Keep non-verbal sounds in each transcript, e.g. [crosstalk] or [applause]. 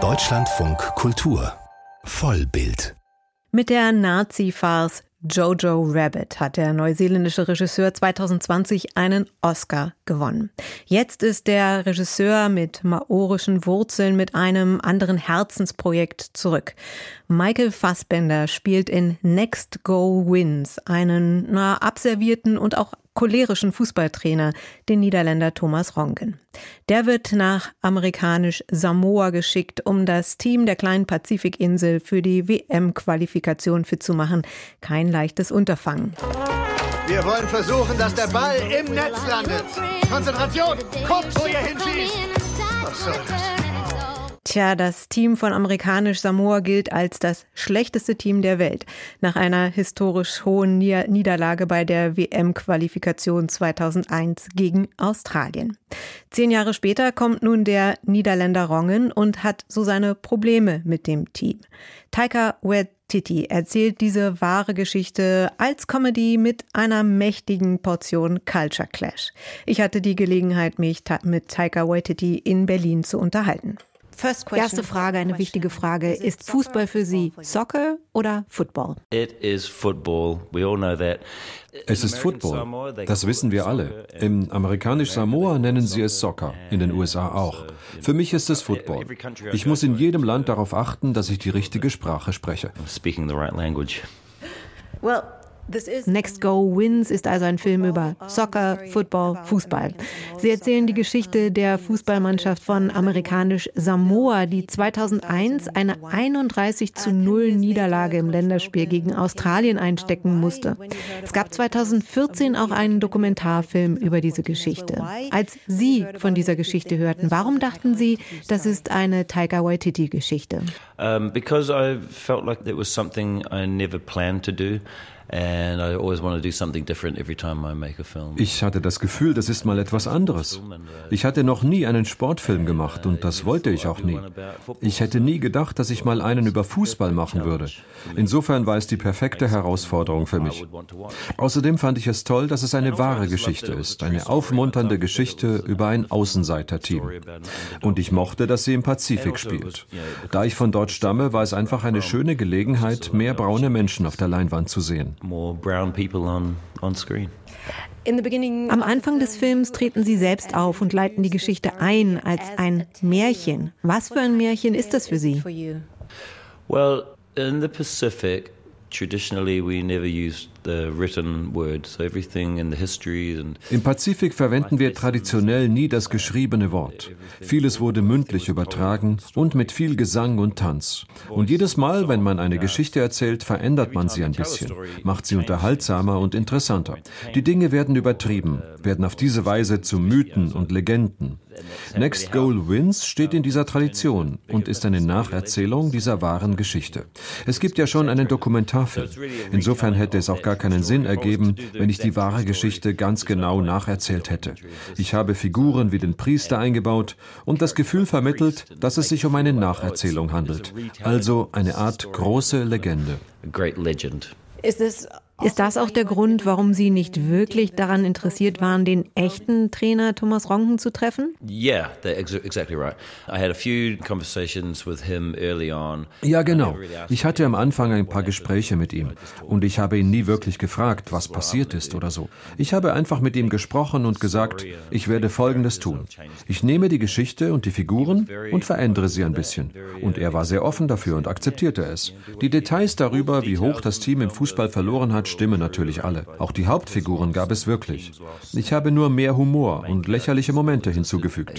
Deutschlandfunk Kultur Vollbild mit der Nazi-Farce Jojo Rabbit hat der neuseeländische Regisseur 2020 einen Oscar gewonnen. Jetzt ist der Regisseur mit maorischen Wurzeln mit einem anderen Herzensprojekt zurück. Michael Fassbender spielt in Next Go Wins einen na, abservierten und auch cholerischen Fußballtrainer, den Niederländer Thomas Ronken. Der wird nach amerikanisch Samoa geschickt, um das Team der kleinen Pazifikinsel für die WM-Qualifikation fit zu machen. Kein leichtes Unterfangen. Wir wollen versuchen, dass der Ball im Netz landet. Konzentration! Guckt, wo ihr hinschießt! Was soll das? Tja, das Team von amerikanisch Samoa gilt als das schlechteste Team der Welt nach einer historisch hohen Niederlage bei der WM-Qualifikation 2001 gegen Australien. Zehn Jahre später kommt nun der Niederländer Rongen und hat so seine Probleme mit dem Team. Taika Waititi erzählt diese wahre Geschichte als Comedy mit einer mächtigen Portion Culture Clash. Ich hatte die Gelegenheit, mich mit Taika Waititi in Berlin zu unterhalten. Erste Frage, eine wichtige Frage. Ist Fußball für Sie Soccer oder Football? Es ist Football. Das wissen wir alle. Im amerikanischen Samoa nennen sie es Soccer, in den USA auch. Für mich ist es Football. Ich muss in jedem Land darauf achten, dass ich die richtige Sprache spreche. Well, Next Go Wins ist also ein Film über Soccer, Football, Fußball. Sie erzählen die Geschichte der Fußballmannschaft von amerikanisch Samoa, die 2001 eine 31 zu 0 Niederlage im Länderspiel gegen Australien einstecken musste. Es gab 2014 auch einen Dokumentarfilm über diese Geschichte. Als Sie von dieser Geschichte hörten, warum dachten Sie, das ist eine Taika Waititi Geschichte? Um, because I felt like it was something I never planned to do. Ich hatte das Gefühl, das ist mal etwas anderes. Ich hatte noch nie einen Sportfilm gemacht und das wollte ich auch nie. Ich hätte nie gedacht, dass ich mal einen über Fußball machen würde. Insofern war es die perfekte Herausforderung für mich. Außerdem fand ich es toll, dass es eine wahre Geschichte ist, eine aufmunternde Geschichte über ein Außenseiterteam. Und ich mochte, dass sie im Pazifik spielt. Da ich von dort stamme, war es einfach eine schöne Gelegenheit, mehr braune Menschen auf der Leinwand zu sehen more brown people on, on screen. Am Anfang des Films treten sie selbst auf und leiten die Geschichte ein als ein Märchen. Was für ein Märchen ist das für Sie? Well, in the Pacific, traditionally we never used im Pazifik verwenden wir traditionell nie das geschriebene Wort. Vieles wurde mündlich übertragen und mit viel Gesang und Tanz. Und jedes Mal, wenn man eine Geschichte erzählt, verändert man sie ein bisschen, macht sie unterhaltsamer und interessanter. Die Dinge werden übertrieben, werden auf diese Weise zu Mythen und Legenden. Next Goal Wins steht in dieser Tradition und ist eine Nacherzählung dieser wahren Geschichte. Es gibt ja schon einen Dokumentarfilm. Insofern hätte es auch gar keinen Sinn ergeben, wenn ich die wahre Geschichte ganz genau nacherzählt hätte. Ich habe Figuren wie den Priester eingebaut und das Gefühl vermittelt, dass es sich um eine Nacherzählung handelt. Also eine Art große Legende. Ist es ist das auch der Grund, warum Sie nicht wirklich daran interessiert waren, den echten Trainer Thomas Ronken zu treffen? Ja, genau. Ich hatte am Anfang ein paar Gespräche mit ihm und ich habe ihn nie wirklich gefragt, was passiert ist oder so. Ich habe einfach mit ihm gesprochen und gesagt, ich werde Folgendes tun. Ich nehme die Geschichte und die Figuren und verändere sie ein bisschen. Und er war sehr offen dafür und akzeptierte es. Die Details darüber, wie hoch das Team im Fußball verloren hat, stimmen natürlich alle. Auch die Hauptfiguren gab es wirklich. Ich habe nur mehr Humor und lächerliche Momente hinzugefügt.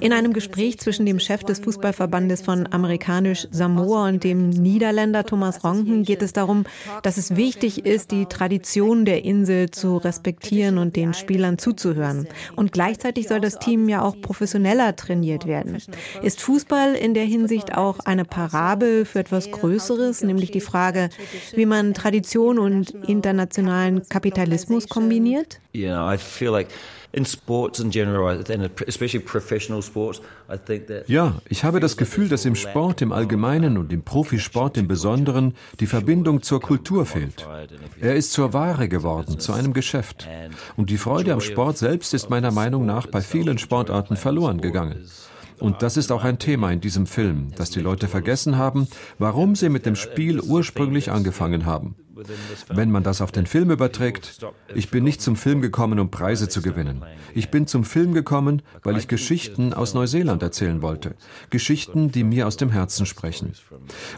In einem Gespräch zwischen dem Chef des Fußballverbandes von amerikanisch Samoa und dem Niederländer Thomas Ronken geht es darum, dass es wichtig ist, die Tradition der Insel zu respektieren und den Spielern zuzuhören. Und gleichzeitig soll das Team ja auch professioneller trainiert werden. Ist Fußball in der Hinsicht auch eine Parabel für etwas Größeres, nämlich die Frage, wie man Tradition und internationalen Kapitalismus kombiniert? Yeah, I feel like Ja, ich habe das Gefühl, dass im Sport im Allgemeinen und im Profisport im Besonderen die Verbindung zur Kultur fehlt. Er ist zur Ware geworden, zu einem Geschäft. Und die Freude am Sport selbst ist meiner Meinung nach bei vielen Sportarten verloren gegangen. Und das ist auch ein Thema in diesem Film, dass die Leute vergessen haben, warum sie mit dem Spiel ursprünglich angefangen haben. Wenn man das auf den Film überträgt, ich bin nicht zum Film gekommen, um Preise zu gewinnen. Ich bin zum Film gekommen, weil ich Geschichten aus Neuseeland erzählen wollte. Geschichten, die mir aus dem Herzen sprechen.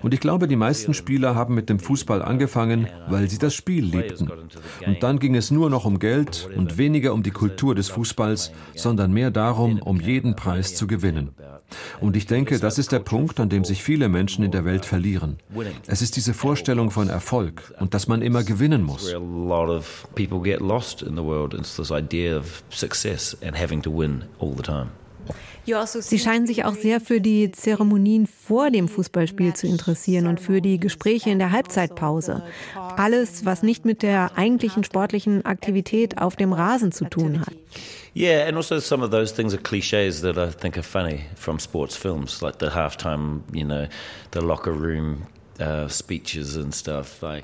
Und ich glaube, die meisten Spieler haben mit dem Fußball angefangen, weil sie das Spiel liebten. Und dann ging es nur noch um Geld und weniger um die Kultur des Fußballs, sondern mehr darum, um jeden Preis zu gewinnen. Und ich denke, das ist der Punkt, an dem sich viele Menschen in der Welt verlieren. Es ist diese Vorstellung von Erfolg und dass man immer gewinnen muss. Sie scheinen sich auch sehr für die Zeremonien vor dem Fußballspiel zu interessieren und für die Gespräche in der Halbzeitpause. Alles, was nicht mit der eigentlichen sportlichen Aktivität auf dem Rasen zu tun hat. Yeah, and also some of those things are cliches that I think are funny from sports films, like the halftime, you know, the locker room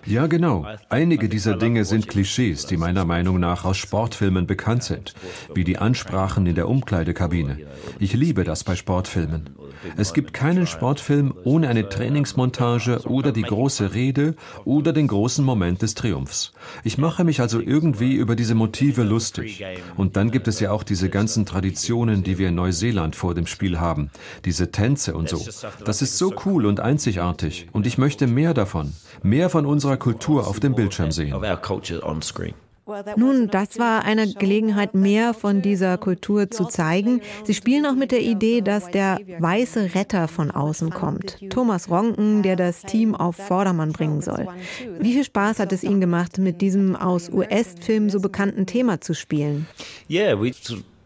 ja, genau. Einige dieser Dinge sind Klischees, die meiner Meinung nach aus Sportfilmen bekannt sind, wie die Ansprachen in der Umkleidekabine. Ich liebe das bei Sportfilmen. Es gibt keinen Sportfilm ohne eine Trainingsmontage oder die große Rede oder den großen Moment des Triumphs. Ich mache mich also irgendwie über diese Motive lustig. Und dann gibt es ja auch diese ganzen Traditionen, die wir in Neuseeland vor dem Spiel haben. Diese Tänze und so. Das ist so cool und einzigartig. Und ich möchte möchte mehr davon, mehr von unserer Kultur auf dem Bildschirm sehen. Nun, das war eine Gelegenheit, mehr von dieser Kultur zu zeigen. Sie spielen auch mit der Idee, dass der weiße Retter von außen kommt. Thomas Ronken, der das Team auf Vordermann bringen soll. Wie viel Spaß hat es Ihnen gemacht, mit diesem aus US-Filmen so bekannten Thema zu spielen? Yeah, we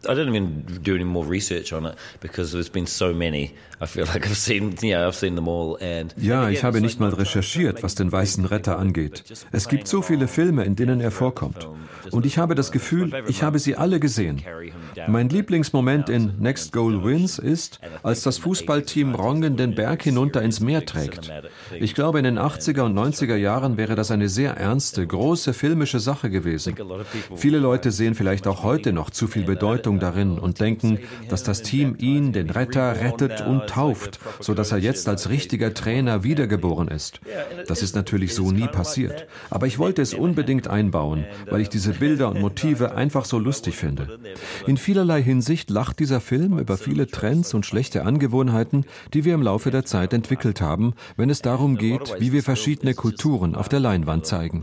I don't even do any more research on it because there's been so many. I feel like I've seen, yeah, I've seen them all. And ja, ich habe nicht mal recherchiert, was den weißen Retter angeht. Es gibt so viele Filme, in denen er vorkommt. Und ich habe das Gefühl, ich habe sie alle gesehen. Mein Lieblingsmoment in Next Goal Wins ist, als das Fußballteam Rongen den Berg hinunter ins Meer trägt. Ich glaube, in den 80er und 90er Jahren wäre das eine sehr ernste, große filmische Sache gewesen. Viele Leute sehen vielleicht auch heute noch zu viel Bedeutung darin und denken, dass das Team ihn, den Retter, rettet und tauft, sodass er jetzt als richtiger Trainer wiedergeboren ist. Das ist natürlich so nie passiert. Aber ich wollte es unbedingt einbauen, weil ich diese Bilder und Motive einfach so lustig finde. In vielerlei Hinsicht lacht dieser Film über viele Trends und schlechte Angewohnheiten, die wir im Laufe der Zeit entwickelt haben, wenn es darum geht, wie wir verschiedene Kulturen auf der Leinwand zeigen.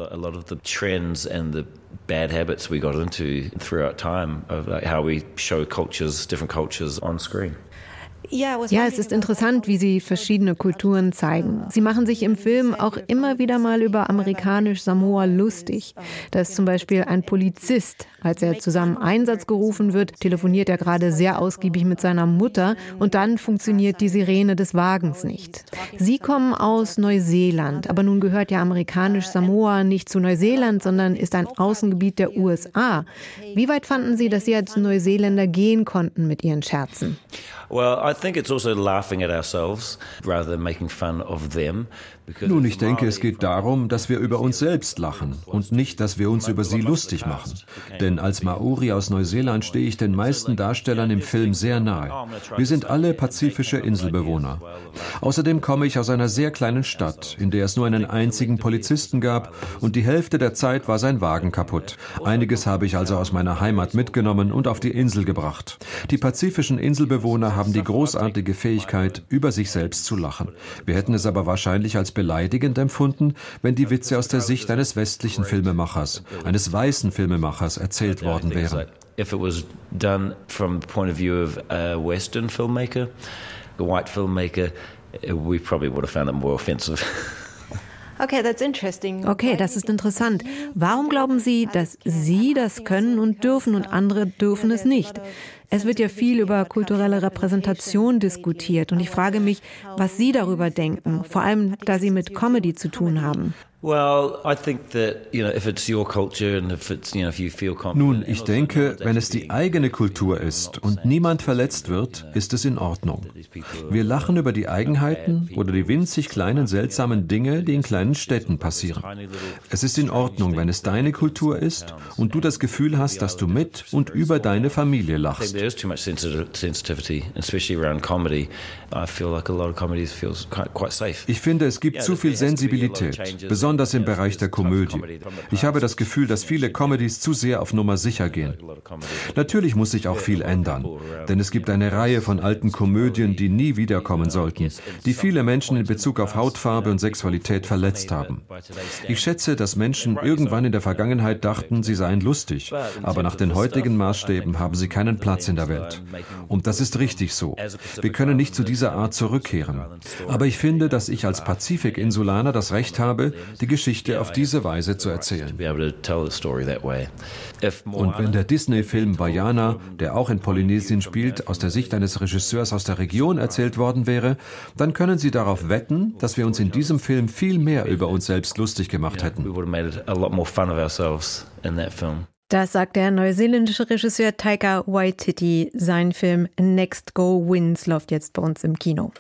Bad habits we got into throughout time of like how we show cultures, different cultures on screen. Ja, es ist interessant, wie sie verschiedene Kulturen zeigen. Sie machen sich im Film auch immer wieder mal über amerikanisch Samoa lustig. Da ist zum Beispiel ein Polizist. Als er zusammen Einsatz gerufen wird, telefoniert er gerade sehr ausgiebig mit seiner Mutter und dann funktioniert die Sirene des Wagens nicht. Sie kommen aus Neuseeland, aber nun gehört ja amerikanisch Samoa nicht zu Neuseeland, sondern ist ein Außengebiet der USA. Wie weit fanden Sie, dass Sie als Neuseeländer gehen konnten mit Ihren Scherzen? Well, I think it's also laughing at ourselves rather than making fun of them. Nun, ich denke, es geht darum, dass wir über uns selbst lachen und nicht, dass wir uns über sie lustig machen. Denn als Maori aus Neuseeland stehe ich den meisten Darstellern im Film sehr nahe. Wir sind alle pazifische Inselbewohner. Außerdem komme ich aus einer sehr kleinen Stadt, in der es nur einen einzigen Polizisten gab und die Hälfte der Zeit war sein Wagen kaputt. Einiges habe ich also aus meiner Heimat mitgenommen und auf die Insel gebracht. Die pazifischen Inselbewohner haben die großartige Fähigkeit, über sich selbst zu lachen. Wir hätten es aber wahrscheinlich als beleidigend empfunden, wenn die Witze aus der Sicht eines westlichen Filmemachers, eines weißen Filmemachers erzählt worden wären. If it was done from the point of view of a Western filmmaker, a white filmmaker, we probably would have found it more offensive. [laughs] Okay, that's interesting. Okay, das ist interessant. Warum glauben Sie, dass Sie das können und dürfen und andere dürfen es nicht? Es wird ja viel über kulturelle Repräsentation diskutiert und ich frage mich, was Sie darüber denken, vor allem da Sie mit Comedy zu tun haben. Nun, ich denke, wenn es die eigene Kultur ist und niemand verletzt wird, ist es in Ordnung. Wir lachen über die Eigenheiten oder die winzig kleinen seltsamen Dinge, die in kleinen Städten passieren. Es ist in Ordnung, wenn es deine Kultur ist und du das Gefühl hast, dass du mit und über deine Familie lachst. Ich finde, es gibt zu viel Sensibilität, besonders im Bereich der Komödie. Ich habe das Gefühl, dass viele Comedies zu sehr auf Nummer sicher gehen. Natürlich muss sich auch viel ändern, denn es gibt eine Reihe von alten Komödien, die nie wiederkommen sollten, die viele Menschen in Bezug auf Hautfarbe und Sexualität verletzt haben. Ich schätze, dass Menschen irgendwann in der Vergangenheit dachten, sie seien lustig, aber nach den heutigen Maßstäben haben sie keinen Platz in der Welt. Und das ist richtig so. Wir können nicht zu dieser Art zurückkehren. Aber ich finde, dass ich als Pazifik-Insulaner das Recht habe, die Geschichte auf diese Weise zu erzählen. Und wenn der Disney-Film Vajana, der auch in Polynesien spielt, aus der Sicht eines Regisseurs aus der Region erzählt worden wäre, dann können Sie darauf wetten, dass wir uns in diesem Film viel mehr über uns selbst lustig gemacht hätten. Das sagt der neuseeländische Regisseur Taika Waititi. Sein Film Next Go Wins läuft jetzt bei uns im Kino.